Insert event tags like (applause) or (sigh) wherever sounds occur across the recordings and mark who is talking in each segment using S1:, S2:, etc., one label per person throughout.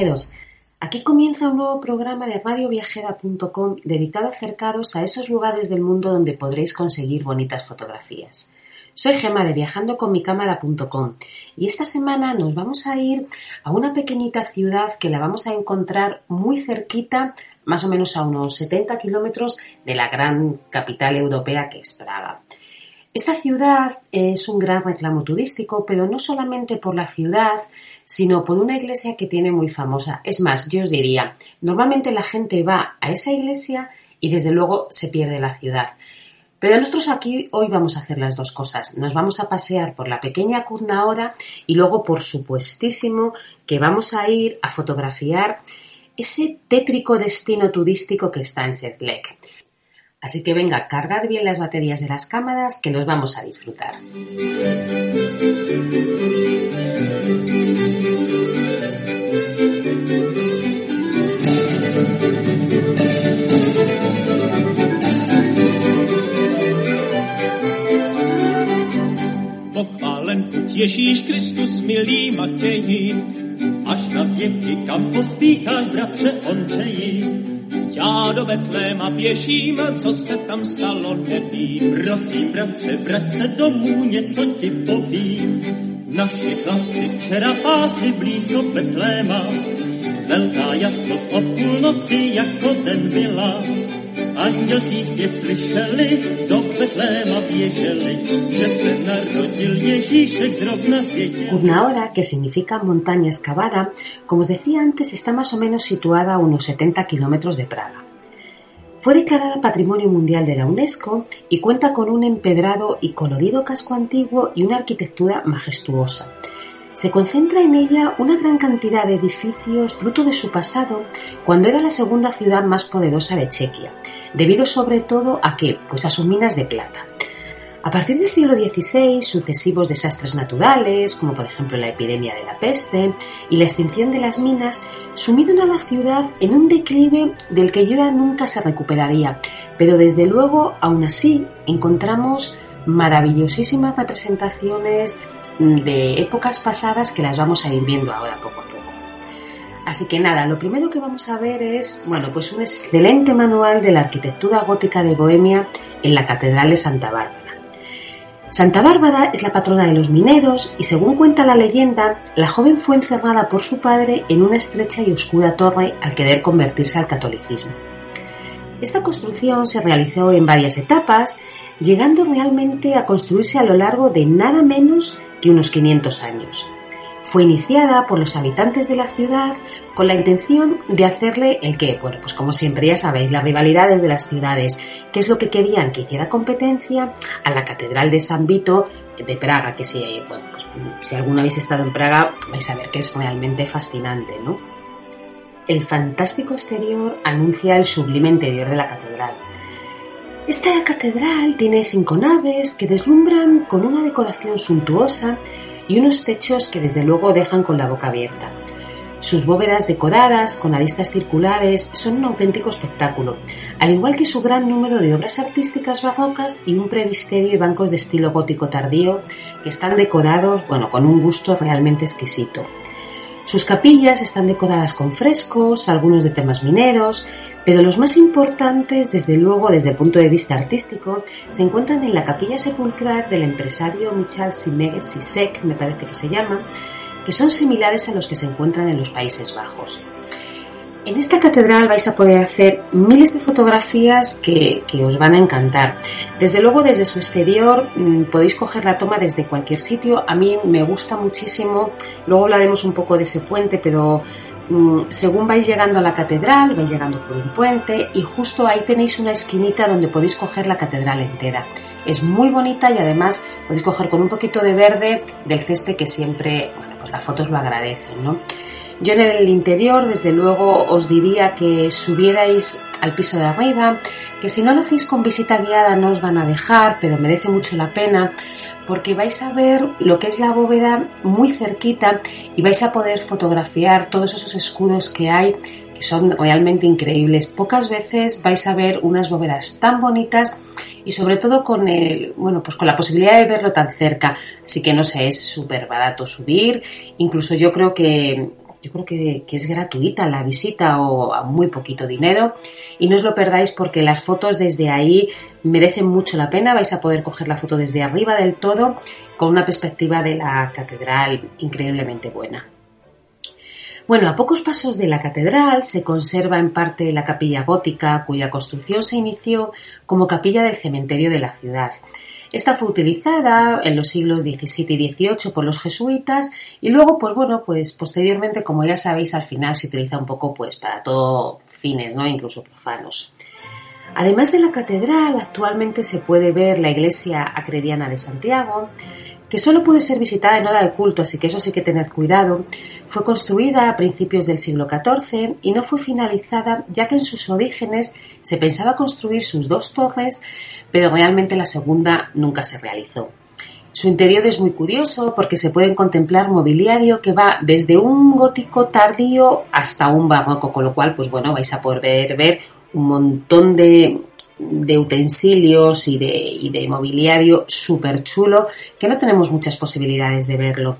S1: viajeros, aquí comienza un nuevo programa de radioviajera.com dedicado a acercaros a esos lugares del mundo donde podréis conseguir bonitas fotografías. Soy Gema de viajandoconmicámara.com y esta semana nos vamos a ir a una pequeñita ciudad que la vamos a encontrar muy cerquita, más o menos a unos 70 kilómetros de la gran capital europea que es Praga. Esta ciudad es un gran reclamo turístico, pero no solamente por la ciudad, sino por una iglesia que tiene muy famosa. Es más, yo os diría, normalmente la gente va a esa iglesia y desde luego se pierde la ciudad. Pero nosotros aquí hoy vamos a hacer las dos cosas. Nos vamos a pasear por la pequeña Kuznahoda y luego, por supuestísimo, que vamos a ir a fotografiar ese tétrico destino turístico que está en Setlek. Así que venga, cargar bien las baterías de las cámaras que nos vamos a disfrutar.
S2: Pochválen buď Ježíš Kristus, milý Matěji, až na věky, kam pospícháš, bratře Ondřeji. Já do Betléma běžím, co se tam stalo, nevím. Prosím, bratře, vrať se domů, něco ti povím. Naši chlapci včera pásli blízko Betléma, velká jasnost o půlnoci jako den byla. Andělský zpěv slyšeli, do Betléma běželi, že se narodil Ježíšek zrovna
S1: que significa montaña excavada, como os decía antes, está más o menos situada a unos 70 kilómetros de Praga. Fue declarada Patrimonio Mundial de la UNESCO y cuenta con un empedrado y colorido casco antiguo y una arquitectura majestuosa. Se concentra en ella una gran cantidad de edificios fruto de su pasado cuando era la segunda ciudad más poderosa de Chequia, debido sobre todo a que, pues a sus minas de plata. A partir del siglo XVI, sucesivos desastres naturales, como por ejemplo la epidemia de la peste y la extinción de las minas, sumieron a la ciudad en un declive del que ya nunca se recuperaría. Pero desde luego, aún así, encontramos maravillosísimas representaciones de épocas pasadas que las vamos a ir viendo ahora poco a poco. Así que nada, lo primero que vamos a ver es, bueno, pues un excelente manual de la arquitectura gótica de Bohemia en la Catedral de Santa Bárbara. Santa Bárbara es la patrona de los mineros y según cuenta la leyenda, la joven fue encerrada por su padre en una estrecha y oscura torre al querer convertirse al catolicismo. Esta construcción se realizó en varias etapas, llegando realmente a construirse a lo largo de nada menos que unos 500 años. Fue iniciada por los habitantes de la ciudad con la intención de hacerle el que, bueno, pues como siempre ya sabéis, las rivalidades de las ciudades, que es lo que querían que hiciera competencia a la Catedral de San Vito de Praga, que si, bueno, pues, si alguno habéis estado en Praga vais a ver que es realmente fascinante, ¿no? El fantástico exterior anuncia el sublime interior de la catedral. Esta catedral tiene cinco naves que deslumbran con una decoración suntuosa y unos techos que desde luego dejan con la boca abierta. Sus bóvedas decoradas con aristas circulares son un auténtico espectáculo, al igual que su gran número de obras artísticas barrocas y un previsterio y bancos de estilo gótico tardío que están decorados, bueno, con un gusto realmente exquisito. Sus capillas están decoradas con frescos, algunos de temas mineros, pero los más importantes, desde luego desde el punto de vista artístico, se encuentran en la capilla sepulcral del empresario Michal Sisek, me parece que se llama, que son similares a los que se encuentran en los Países Bajos. En esta catedral vais a poder hacer miles de fotografías que, os van a encantar. Desde luego, desde su exterior mm, podéis coger la toma desde cualquier sitio. A mí me gusta muchísimo. Luego hablaremos un poco de ese puente, pero mm, según vais llegando a la catedral, vais llegando por un puente y justo ahí tenéis una esquinita donde podéis coger la catedral entera. Es muy bonita y además podéis coger con un poquito de verde del césped que siempre, bueno, pues las fotos lo agradecen, ¿no? Yo en el interior, desde luego, os diría que subierais al piso de arriba, que si no lo hacéis con visita guiada no os van a dejar, pero merece mucho la pena, porque vais a ver lo que es la bóveda muy cerquita y vais a poder fotografiar todos esos escudos que hay que son realmente increíbles. Pocas veces vais a ver unas bóvedas tan bonitas y sobre todo con el, bueno, pues con la posibilidad de verlo tan cerca. Así que no sé, es súper barato subir. Incluso yo creo que yo creo que, es gratuita la visita o a muy poquito dinero y no os lo perdáis porque las fotos desde ahí merecen mucho la pena. Vais a poder coger la foto desde arriba del todo con una perspectiva de la catedral increíblemente buena. Bueno, a pocos pasos de la catedral se conserva en parte la capilla gótica cuya construcción se inició como capilla del cementerio de la ciudad. Esta fue utilizada en los siglos XVII y XVIII por los jesuitas y luego, pues bueno, pues posteriormente, como ya sabéis, al final se utiliza un poco pues para todo fines, ¿no? Incluso profanos. Además de la catedral, actualmente se puede ver la iglesia acrediana de Santiago, que solo puede ser visitada en hora de culto, así que eso sí que tened cuidado. Fue construida a principios del siglo XIV y no fue finalizada, ya que en sus orígenes se pensaba construir sus dos torres pero realmente la segunda nunca se realizó. Su interior es muy curioso porque se pueden contemplar mobiliario que va desde un gótico tardío hasta un barroco, con lo cual, pues bueno, vais a poder ver un montón de, utensilios y de, de mobiliario súper chulo que no tenemos muchas posibilidades de verlo.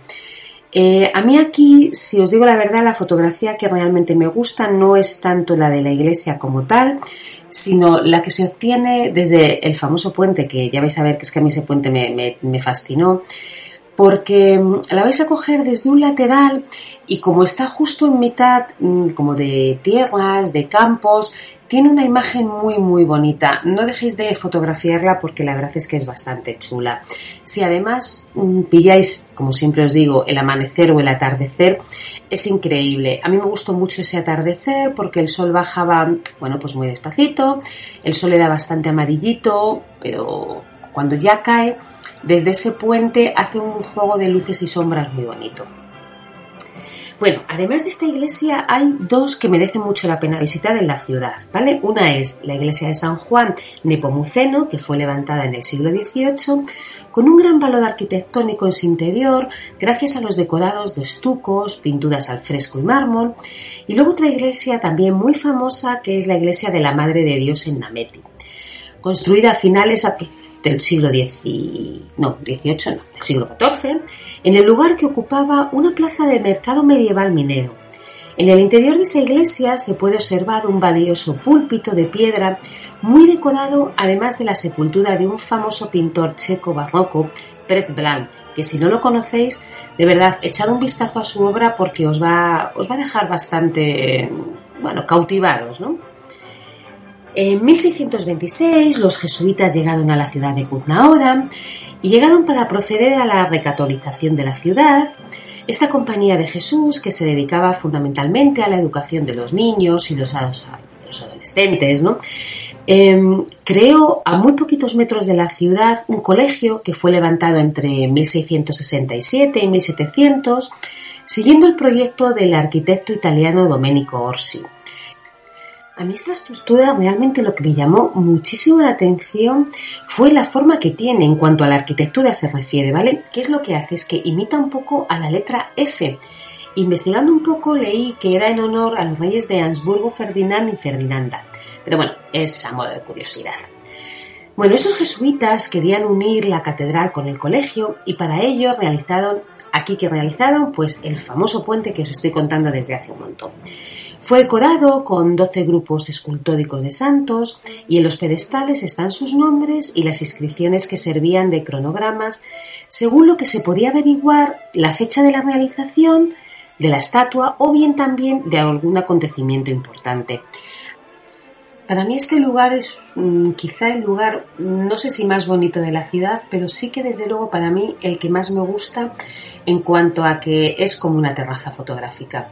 S1: Eh, a mí aquí, si os digo la verdad, la fotografía que realmente me gusta no es tanto la de la iglesia como tal, sino la que se obtiene desde el famoso puente, que ya vais a ver que es que a mí ese puente me, fascinó, porque mm, la vais a coger desde un lateral y como está justo en mitad mm, como de tierras, de campos, tiene una imagen muy muy bonita. No dejéis de fotografiarla porque la verdad es que es bastante chula. Si además mm, pilláis, como siempre os digo, el amanecer o el atardecer, es increíble. A mí me gustó mucho ese atardecer porque el sol bajaba, bueno, pues muy despacito, el sol era bastante amarillito, pero cuando ya cae, desde ese puente hace un juego de luces y sombras muy bonito. Bueno, además de esta iglesia hay dos que merecen mucho la pena visitar en la ciudad, ¿vale? Una es la iglesia de San Juan Nepomuceno, que fue levantada en el siglo XVIII, con un gran valor arquitectónico en su interior, gracias a los decorados de estucos, pinturas al fresco y mármol, y luego otra iglesia también muy famosa, que es la iglesia de la Madre de Dios en Nameti, construida a finales del siglo XVIII, no, XVIII, no, del siglo XIV, en el lugar que ocupaba una plaza de mercado medieval minero. En el interior de esa iglesia se puede observar un valioso púlpito de piedra muy decorado, además de la sepultura de un famoso pintor checo barroco, Pret Blanc, que si no lo conocéis, de verdad, echad un vistazo a su obra porque os va, os va a dejar bastante, bueno, cautivados, ¿no? En 1626 los jesuitas llegaron a la ciudad de Kutnaoda y llegaron para proceder a la recatolización de la ciudad. Esta compañía de Jesús, que se dedicaba fundamentalmente a la educación de los niños y de los, adolescentes, ¿no? Em, creó a muy poquitos metros de la ciudad un colegio que fue levantado entre 1667 y 1700, siguiendo el proyecto del arquitecto italiano Domenico Orsi. A mí esta estructura realmente lo que me llamó muchísimo la atención fue la forma que tiene en cuanto a la arquitectura se refiere, ¿vale? ¿Qué es lo que hace? Es que imita un poco a la letra F. Investigando un poco leí que era en honor a los reyes de Habsburgo Ferdinand y Ferdinanda. Pero bueno, es a modo de curiosidad. Bueno, esos jesuitas querían unir la catedral con el colegio y para ello realizaron aquí que realizaron pues el famoso puente que os estoy contando desde hace un montón. Fue decorado con 12 grupos escultóricos de santos y en los pedestales están sus nombres y las inscripciones que servían de cronogramas según lo que se podía averiguar la fecha de la realización de la estatua o bien también de algún acontecimiento importante. Para mí este lugar es mm, quizá el lugar, no sé si más bonito de la ciudad, pero sí que desde luego para mí el que más me gusta en cuanto a que es como una terraza fotográfica.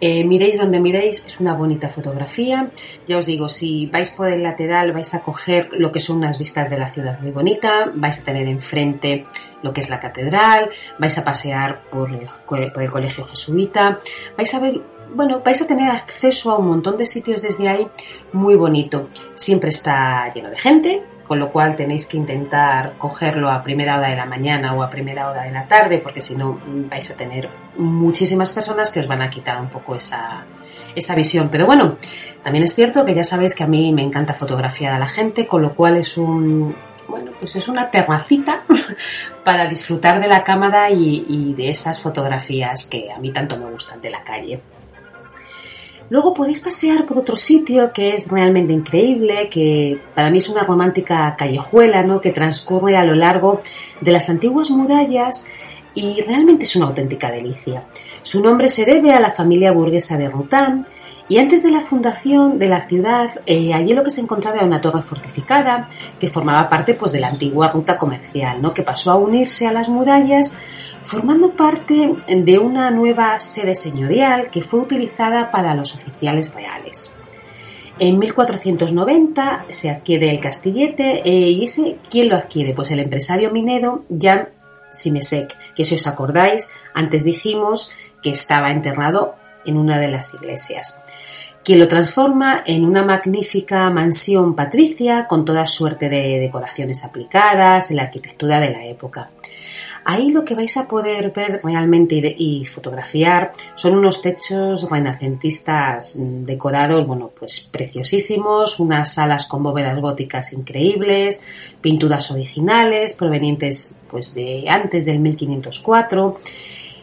S1: Eh, miréis donde miréis, es una bonita fotografía. Ya os digo, si vais por el lateral vais a coger lo que son unas vistas de la ciudad muy bonita, vais a tener enfrente lo que es la catedral, vais a pasear por el, por el colegio jesuita, vais a ver bueno, vais a tener acceso a un montón de sitios desde ahí muy bonito. Siempre está lleno de gente, con lo cual tenéis que intentar cogerlo a primera hora de la mañana o a primera hora de la tarde, porque si no vais a tener muchísimas personas que os van a quitar un poco esa, esa visión. Pero bueno, también es cierto que ya sabéis que a mí me encanta fotografiar a la gente, con lo cual es un, bueno, pues es una terracita (laughs) para disfrutar de la cámara y, de esas fotografías que a mí tanto me gustan de la calle. Luego podéis pasear por otro sitio que es realmente increíble, que para mí es una romántica callejuela, ¿no? Que transcurre a lo largo de las antiguas murallas y realmente es una auténtica delicia. Su nombre se debe a la familia burguesa de Rután y antes de la fundación de la ciudad, eh, allí lo que se encontraba era una torre fortificada que formaba parte pues, de la antigua ruta comercial, ¿no? que pasó a unirse a las murallas formando parte de una nueva sede señorial que fue utilizada para los oficiales reales. En 1490 se adquiere el castillete eh, y ese, ¿quién lo adquiere? Pues el empresario minero Jan Simesek, que si os acordáis, antes dijimos que estaba enterrado en una de las iglesias, quien lo transforma en una magnífica mansión patricia con toda suerte de decoraciones aplicadas en la arquitectura de la época. Ahí lo que vais a poder ver realmente y, fotografiar son unos techos renacentistas decorados, bueno, pues preciosísimos, unas salas con bóvedas góticas increíbles, pinturas originales provenientes pues de antes del 1504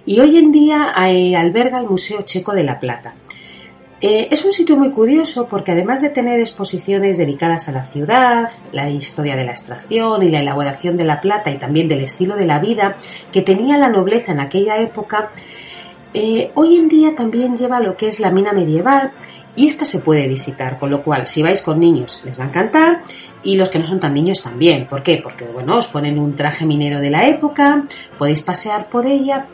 S1: y hoy en día alberga el Museo Checo de la Plata eh, es un sitio muy curioso porque además de tener exposiciones dedicadas a la ciudad, la historia de la extracción y la elaboración de la plata y también del estilo de la vida que tenía la nobleza en aquella época, eh, hoy en día también lleva lo que es la mina medieval y esta se puede visitar, con lo cual si vais con niños les va a encantar y los que no son tan niños también. ¿Por qué? Porque bueno, os ponen un traje minero de la época, podéis pasear por ella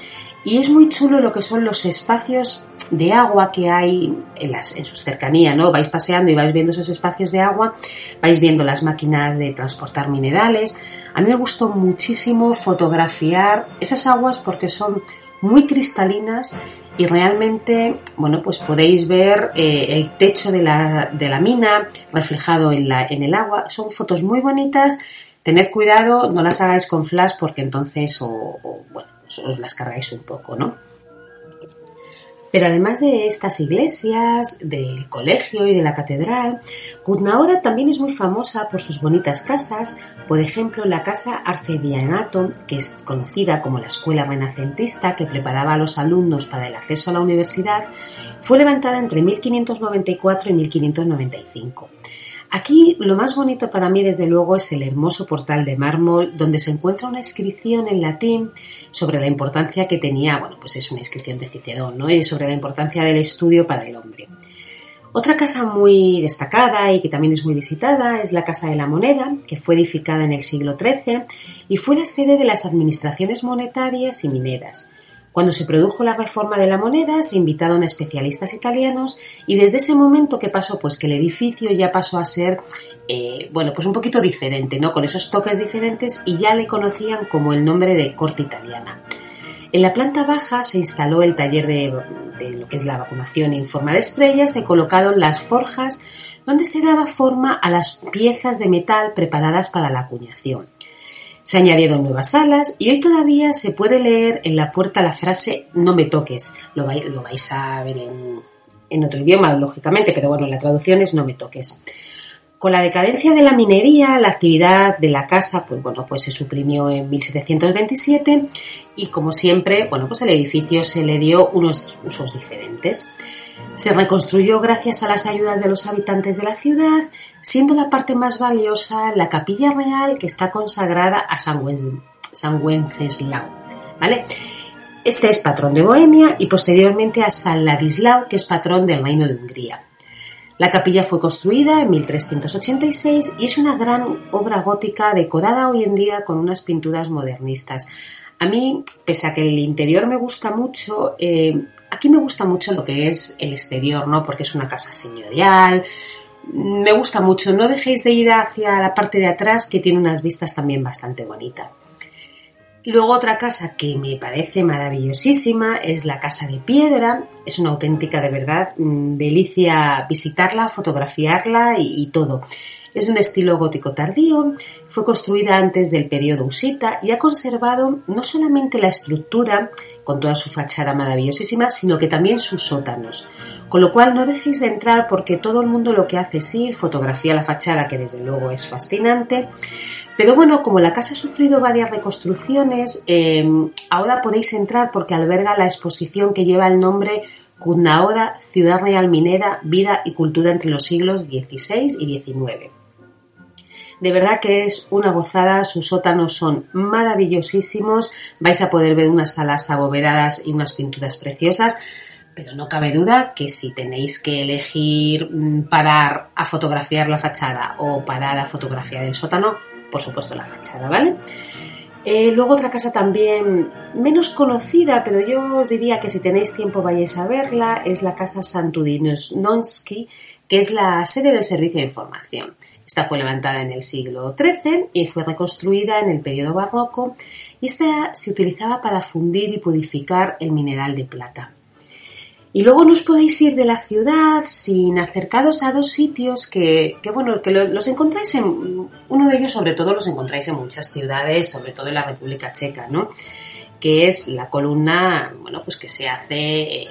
S1: y es muy chulo lo que son los espacios de agua que hay en, las, sus cercanías, ¿no? Vais paseando y vais viendo esos espacios de agua, vais viendo las máquinas de transportar minerales. A mí me gustó muchísimo fotografiar esas aguas porque son muy cristalinas y realmente, bueno, pues podéis ver eh, el techo de la, mina reflejado en, el agua. Son fotos muy bonitas. Tened cuidado, no las hagáis con flash porque entonces, os las cargáis un poco, ¿no? Pero además de estas iglesias, del colegio y de la catedral, Kutnaora también es muy famosa por sus bonitas casas, por ejemplo la casa Arcedianato, que es conocida como la escuela renacentista que preparaba a los alumnos para el acceso a la universidad, fue levantada entre 1594 y 1595. Aquí lo más bonito para mí desde luego es el hermoso portal de mármol donde se encuentra una inscripción en latín sobre la importancia que tenía, bueno, pues es una inscripción de Cicerón, ¿no? Y sobre la importancia del estudio para el hombre. Otra casa muy destacada y que también es muy visitada es la Casa de la Moneda, que fue edificada en el siglo XIII y fue la sede de las administraciones monetarias y mineras. Cuando se produjo la reforma de la moneda, se invitaron a especialistas italianos y desde ese momento, ¿qué pasó? Pues que el edificio ya pasó a ser, eh, bueno, pues un poquito diferente, ¿no? Con esos toques diferentes y ya le conocían como el nombre de corte italiana. En la planta baja se instaló el taller de, lo que es la vacunación en forma de estrellas, se colocaron las forjas donde se daba forma a las piezas de metal preparadas para la acuñación. Se añadieron nuevas salas y hoy todavía se puede leer en la puerta la frase no me toques. Lo vais, lo vais a ver en, en otro idioma, lógicamente, pero bueno, la traducción es no me toques. Con la decadencia de la minería, la actividad de la casa, pues bueno, pues se suprimió en 1727 y como siempre, bueno, pues el edificio se le dio unos usos diferentes. Se reconstruyó gracias a las ayudas de los habitantes de la ciudad, siendo la parte más valiosa la capilla real que está consagrada a San, Wenceslao, ¿vale? Este es patrón de Bohemia y posteriormente a San Ladislao, que es patrón del Reino de Hungría. La capilla fue construida en 1386 y es una gran obra gótica decorada hoy en día con unas pinturas modernistas. A mí, pese a que el interior me gusta mucho, eh, aquí me gusta mucho lo que es el exterior, ¿no? Porque es una casa señorial. Me gusta mucho. No dejéis de ir hacia la parte de atrás que tiene unas vistas también bastante bonitas. Luego otra casa que me parece maravillosísima es la Casa de Piedra. Es una auténtica, de verdad, mm, delicia visitarla, fotografiarla y, todo. Es un estilo gótico tardío, fue construida antes del periodo usita y ha conservado no solamente la estructura, con toda su fachada maravillosísima, sino que también sus sótanos. Con lo cual no dejéis de entrar porque todo el mundo lo que hace es ir, fotografía la fachada, que desde luego es fascinante, pero bueno, como la casa ha sufrido varias reconstrucciones, eh, ahora podéis entrar porque alberga la exposición que lleva el nombre Cudnaoda, Ciudad Real Minera, Vida y Cultura entre los siglos XVI y XIX. De verdad que es una gozada, sus sótanos son maravillosísimos, vais a poder ver unas salas abovedadas y unas pinturas preciosas, pero no cabe duda que si tenéis que elegir mm, parar a fotografiar la fachada o parar a fotografiar el sótano, por supuesto la fachada, ¿vale? Eh, luego otra casa también menos conocida, pero yo os diría que si tenéis tiempo vayáis a verla, es la casa Santudinowski, que es la sede del Servicio de Información. Esta fue levantada en el siglo XIII y fue reconstruida en el periodo barroco y esta se utilizaba para fundir y purificar el mineral de plata. Y luego no os podéis ir de la ciudad sin acercaros a dos sitios que, bueno, que los encontráis en, uno de ellos sobre todo los encontráis en muchas ciudades, sobre todo en la República Checa, ¿no? Que es la columna, bueno, pues que se hace,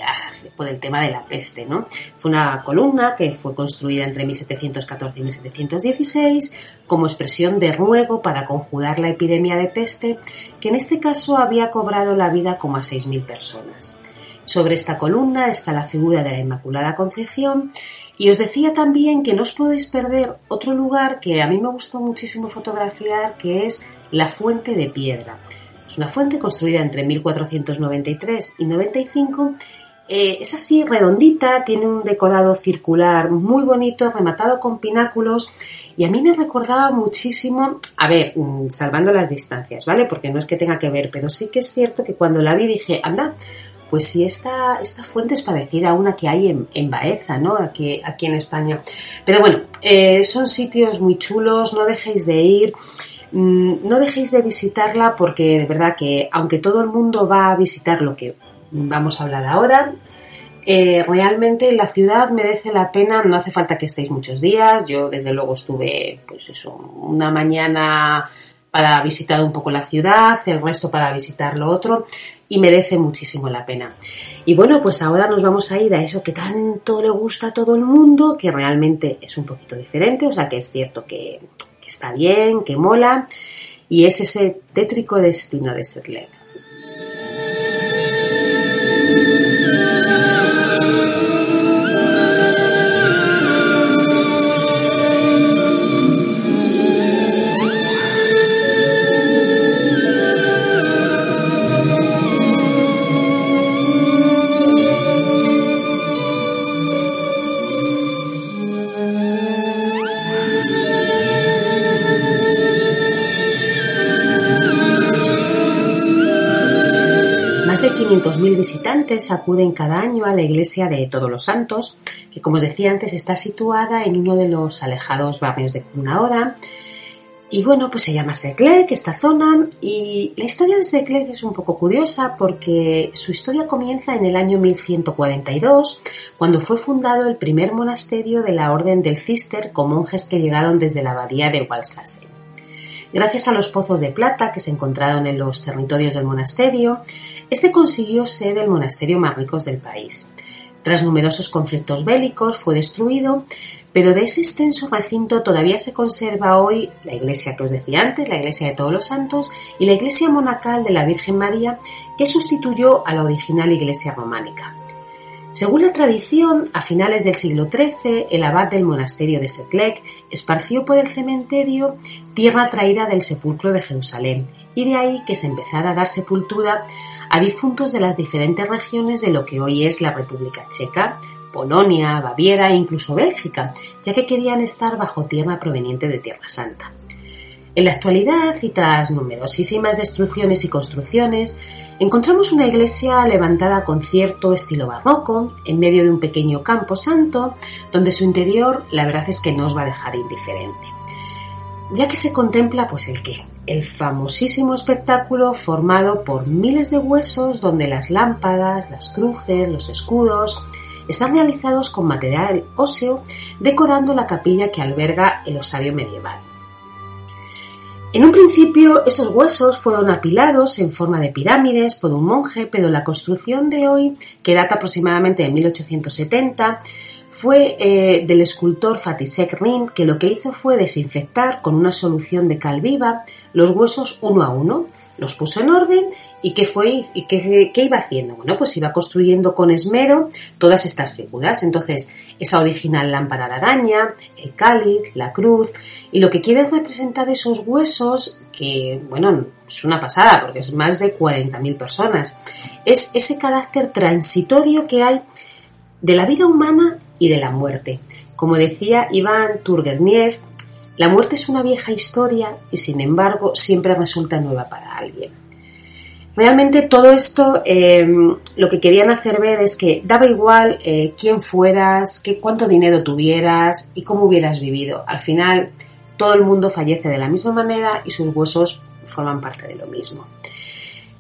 S1: por el tema de la peste, ¿no? Fue una columna que fue construida entre 1714 y 1716 como expresión de ruego para conjurar la epidemia de peste, que en este caso había cobrado la vida como a 6.000 personas. Sobre esta columna está la figura de la Inmaculada Concepción y os decía también que no os podéis perder otro lugar que a mí me gustó muchísimo fotografiar, que es la Fuente de Piedra. Es una fuente construida entre 1493 y 95. Eh, es así redondita, tiene un decorado circular muy bonito, rematado con pináculos y a mí me recordaba muchísimo, a ver, mm, salvando las distancias, ¿vale? Porque no es que tenga que ver, pero sí que es cierto que cuando la vi dije, anda, pues si esta, esta fuente es parecida a una que hay en, en Baeza, ¿no? Aquí, aquí en España. Pero bueno, eh, son sitios muy chulos, no dejéis de ir. Mm, no dejéis de visitarla porque de verdad que aunque todo el mundo va a visitar lo que vamos a hablar ahora, eh, realmente la ciudad merece la pena, no hace falta que estéis muchos días, yo desde luego estuve pues eso, una mañana para visitar un poco la ciudad, el resto para visitar lo otro y merece muchísimo la pena. Y bueno, pues ahora nos vamos a ir a eso que tanto le gusta a todo el mundo, que realmente es un poquito diferente, o sea que es cierto que, está bien, que mola, y es ese tétrico destino de Setleg. de 500.000 visitantes acuden cada año a la iglesia de Todos los Santos, que como os decía antes está situada en uno de los alejados barrios de Cunaoda. Y bueno, pues se llama Seclec, esta zona, y la historia de Seclec es un poco curiosa porque su historia comienza en el año 1142, cuando fue fundado el primer monasterio de la Orden del Cister con monjes que llegaron desde la abadía de Walsase. Gracias a los pozos de plata que se encontraron en los territorios del monasterio, este consiguió ser el monasterio más rico del país. Tras numerosos conflictos bélicos fue destruido, pero de ese extenso recinto todavía se conserva hoy la iglesia que os decía antes, la iglesia de todos los santos, y la iglesia monacal de la Virgen María, que sustituyó a la original iglesia románica. Según la tradición, a finales del siglo XIII, el abad del monasterio de Setlec esparció por el cementerio tierra traída del sepulcro de Jerusalén, y de ahí que se empezara a dar sepultura a difuntos de las diferentes regiones de lo que hoy es la República Checa, Polonia, Baviera e incluso Bélgica, ya que querían estar bajo tierra proveniente de Tierra Santa. En la actualidad, y tras numerosísimas destrucciones y construcciones, encontramos una iglesia levantada con cierto estilo barroco, en medio de un pequeño campo santo, donde su interior la verdad es que no os va a dejar indiferente. Ya que se contempla, pues el qué, el famosísimo espectáculo formado por miles de huesos donde las lámpadas, las cruces, los escudos, están realizados con material óseo decorando la capilla que alberga el osario medieval. En un principio esos huesos fueron apilados en forma de pirámides por un monje, pero la construcción de hoy, que data aproximadamente de 1870, fue eh, del escultor Fatisek Rin, que lo que hizo fue desinfectar con una solución de cal viva los huesos uno a uno, los puso en orden ¿Y qué fue y qué, iba haciendo? Bueno, pues iba construyendo con esmero todas estas figuras. Entonces, esa original lámpara de araña, el cáliz, la cruz, y lo que quiere representar esos huesos, que, bueno, es una pasada porque es más de 40.000 personas, es ese carácter transitorio que hay de la vida humana y de la muerte. Como decía Iván Turgenev, la muerte es una vieja historia y sin embargo siempre resulta nueva para alguien. Realmente todo esto eh, lo que querían hacer ver es que daba igual eh, quién fueras, qué, cuánto dinero tuvieras y cómo hubieras vivido. Al final todo el mundo fallece de la misma manera y sus huesos forman parte de lo mismo.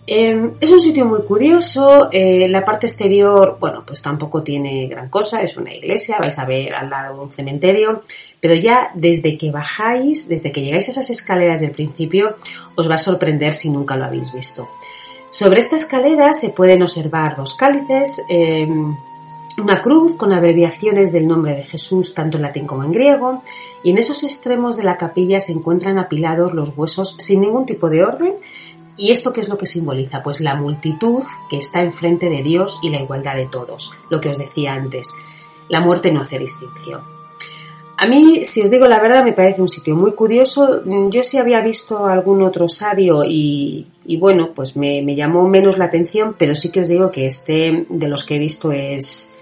S1: Eh, es un sitio muy curioso, la parte exterior, bueno, pues tampoco tiene gran cosa, es una iglesia, vais a ver al lado un cementerio, pero ya desde que bajáis, desde que llegáis a esas escaleras del principio, os va a sorprender si nunca lo habéis visto. Sobre esta escalera se pueden observar dos cálices, eh, una cruz con abreviaciones del nombre de Jesús tanto en latín como en griego, y en esos extremos de la capilla se encuentran apilados los huesos sin ningún tipo de orden. ¿Y esto qué es lo que simboliza? Pues la multitud que está enfrente de Dios y la igualdad de todos, lo que os decía antes. La muerte no hace distinción. A mí, si os digo la verdad, me parece un sitio muy curioso. Yo sí había visto algún otro osario y, bueno, pues me, llamó menos la atención, pero sí que os digo que este de los que he visto es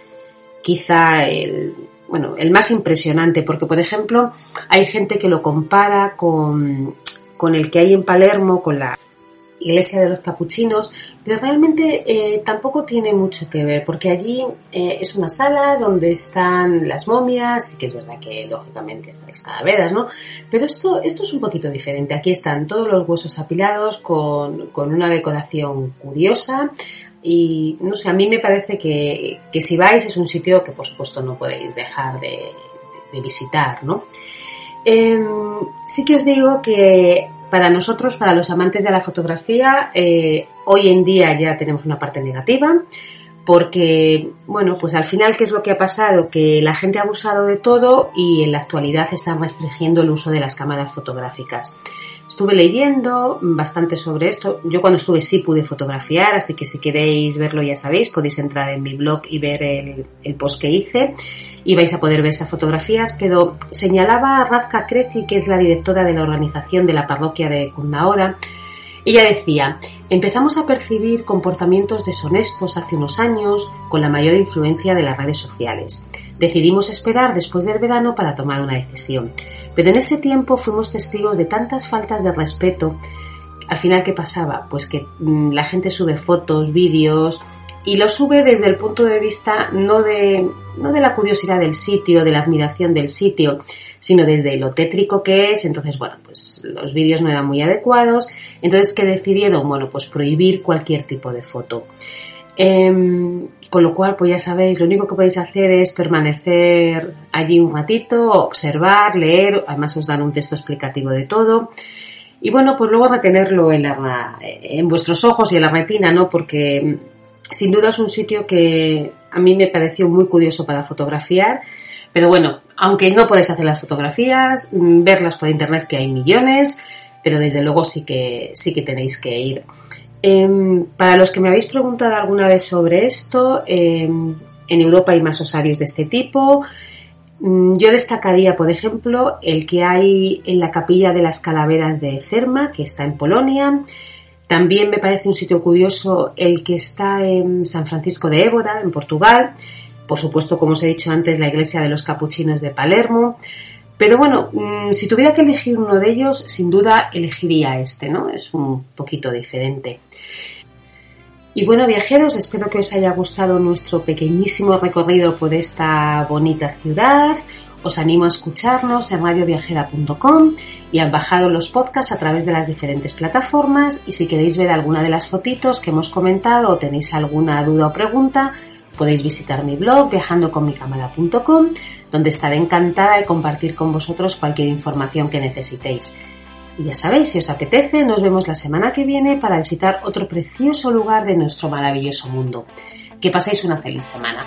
S1: quizá el, bueno, el más impresionante, porque por ejemplo hay gente que lo compara con, con el que hay en Palermo, con la iglesia de los capuchinos, realmente eh, tampoco tiene mucho que ver, porque allí eh, es una sala donde están las momias, y que es verdad que lógicamente estáis calaveras, ¿no? Pero esto, esto es un poquito diferente. Aquí están todos los huesos apilados con, con una decoración curiosa. Y no sé, a mí me parece que, que, si vais es un sitio que por supuesto no podéis dejar de, de visitar, ¿no? Em, sí que os digo que para nosotros, para los amantes de la fotografía, eh, hoy en día ya tenemos una parte negativa, porque, bueno, pues al final, ¿qué es lo que ha pasado? Que la gente ha abusado de todo y en la actualidad está restringiendo el uso de las cámaras fotográficas. Estuve leyendo bastante sobre esto. Yo cuando estuve sí pude fotografiar, así que si queréis verlo ya sabéis, podéis entrar en mi blog y ver el post que hice y vais a poder ver esas fotografías, pero señalaba a Radka Kreti, que es la directora de la organización de la parroquia de Kundaora, ella decía, empezamos a percibir comportamientos deshonestos hace unos años con la mayor influencia de las redes sociales. Decidimos esperar después del verano para tomar una decisión, pero en ese tiempo fuimos testigos de tantas faltas de respeto. Al final, ¿qué pasaba? Pues que mm, la gente sube fotos, vídeos, y lo sube desde el punto de vista no de, no de la curiosidad del sitio, de la admiración del sitio, sino desde lo tétrico que es. Entonces, bueno, pues los vídeos no eran muy adecuados. Entonces, ¿qué decidieron? Bueno, pues prohibir cualquier tipo de foto. Em, con lo cual, pues ya sabéis, lo único que podéis hacer es permanecer allí un ratito, observar, leer, además os dan un texto explicativo de todo. Y bueno, pues luego retenerlo en, la, en vuestros ojos y en la retina, ¿no? Porque sin duda es un sitio que a mí me pareció muy curioso para fotografiar Pero bueno, aunque no podéis hacer las fotografías, mm, verlas por internet que hay millones, pero desde luego sí que, sí que tenéis que ir. Em, para los que me habéis preguntado alguna vez sobre esto, em, en Europa hay más osarios de este tipo. Mm, yo destacaría, por ejemplo, el que hay en la capilla de las calaveras de Cerma, que está en Polonia. También me parece un sitio curioso el que está en San Francisco de Évora, en Portugal. Por supuesto, como os he dicho antes, la iglesia de los capuchinos de Palermo. Pero bueno, mm, si tuviera que elegir uno de ellos, sin duda elegiría este, ¿no? Es un poquito diferente. Y bueno, viajeros, espero que os haya gustado nuestro pequeñísimo recorrido por esta bonita ciudad. Os animo a escucharnos en radioviajera.com y han bajado los podcasts a través de las diferentes plataformas y si queréis ver alguna de las fotitos que hemos comentado o tenéis alguna duda o pregunta, podéis visitar mi blog viajandoconmicámara.com donde estaré encantada de compartir con vosotros cualquier información que necesitéis. Y ya sabéis, si os apetece, nos vemos la semana que viene para visitar otro precioso lugar de nuestro maravilloso mundo. Que paséis una feliz semana.